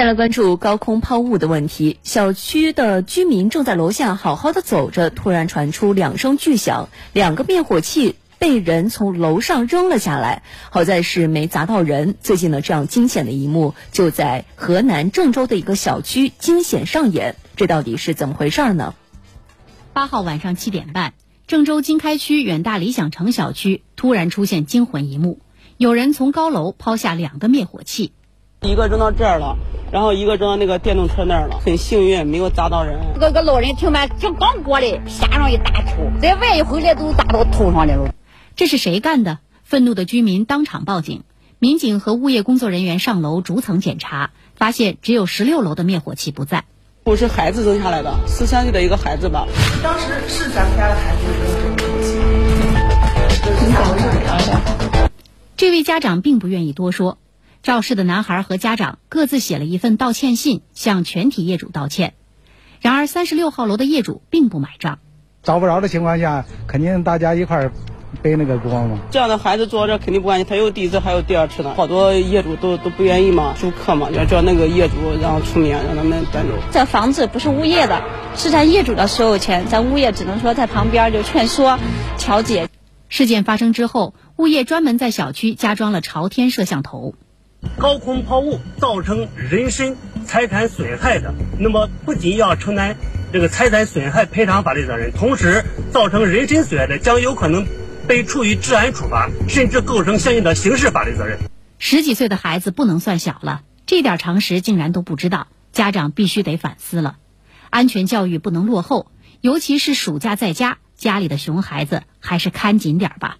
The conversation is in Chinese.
再来关注高空抛物的问题。小区的居民正在楼下好好的走着，突然传出两声巨响，两个灭火器被人从楼上扔了下来。好在是没砸到人。最近呢，这样惊险的一幕就在河南郑州的一个小区惊险上演。这到底是怎么回事呢？八号晚上七点半，郑州经开区远大理想城小区突然出现惊魂一幕，有人从高楼抛下两个灭火器，一个扔到这儿了。然后一个扔到那个电动车那儿了，很幸运没有砸到人。这个个老人听完，就刚过来，下上一大球，再弯一回来都砸到头上了。这是谁干的？愤怒的居民当场报警，民警和物业工作人员上楼逐层检查，发现只有十六楼的灭火器不在。我是孩子扔下来的，十三岁的一个孩子吧。当时是咱们家的孩子扔的灭火器。这位家长并不愿意多说。肇事的男孩和家长各自写了一份道歉信，向全体业主道歉。然而，三十六号楼的业主并不买账。找不着的情况下，肯定大家一块儿背那个锅嘛。这样的孩子坐这肯定不安心，他有第一次还有第二次呢。好多业主都都不愿意嘛，租客嘛，要叫那个业主然后出面让他们搬走。这房子不是物业的，是咱业主的所有权，咱物业只能说在旁边就劝说、调解。事件发生之后，物业专门在小区加装了朝天摄像头。高空抛物造成人身财产损害的，那么不仅要承担这个财产损害赔偿法律责任，同时造成人身损害的，将有可能被处以治安处罚，甚至构成相应的刑事法律责任。十几岁的孩子不能算小了，这点常识竟然都不知道，家长必须得反思了。安全教育不能落后，尤其是暑假在家，家里的熊孩子还是看紧点吧。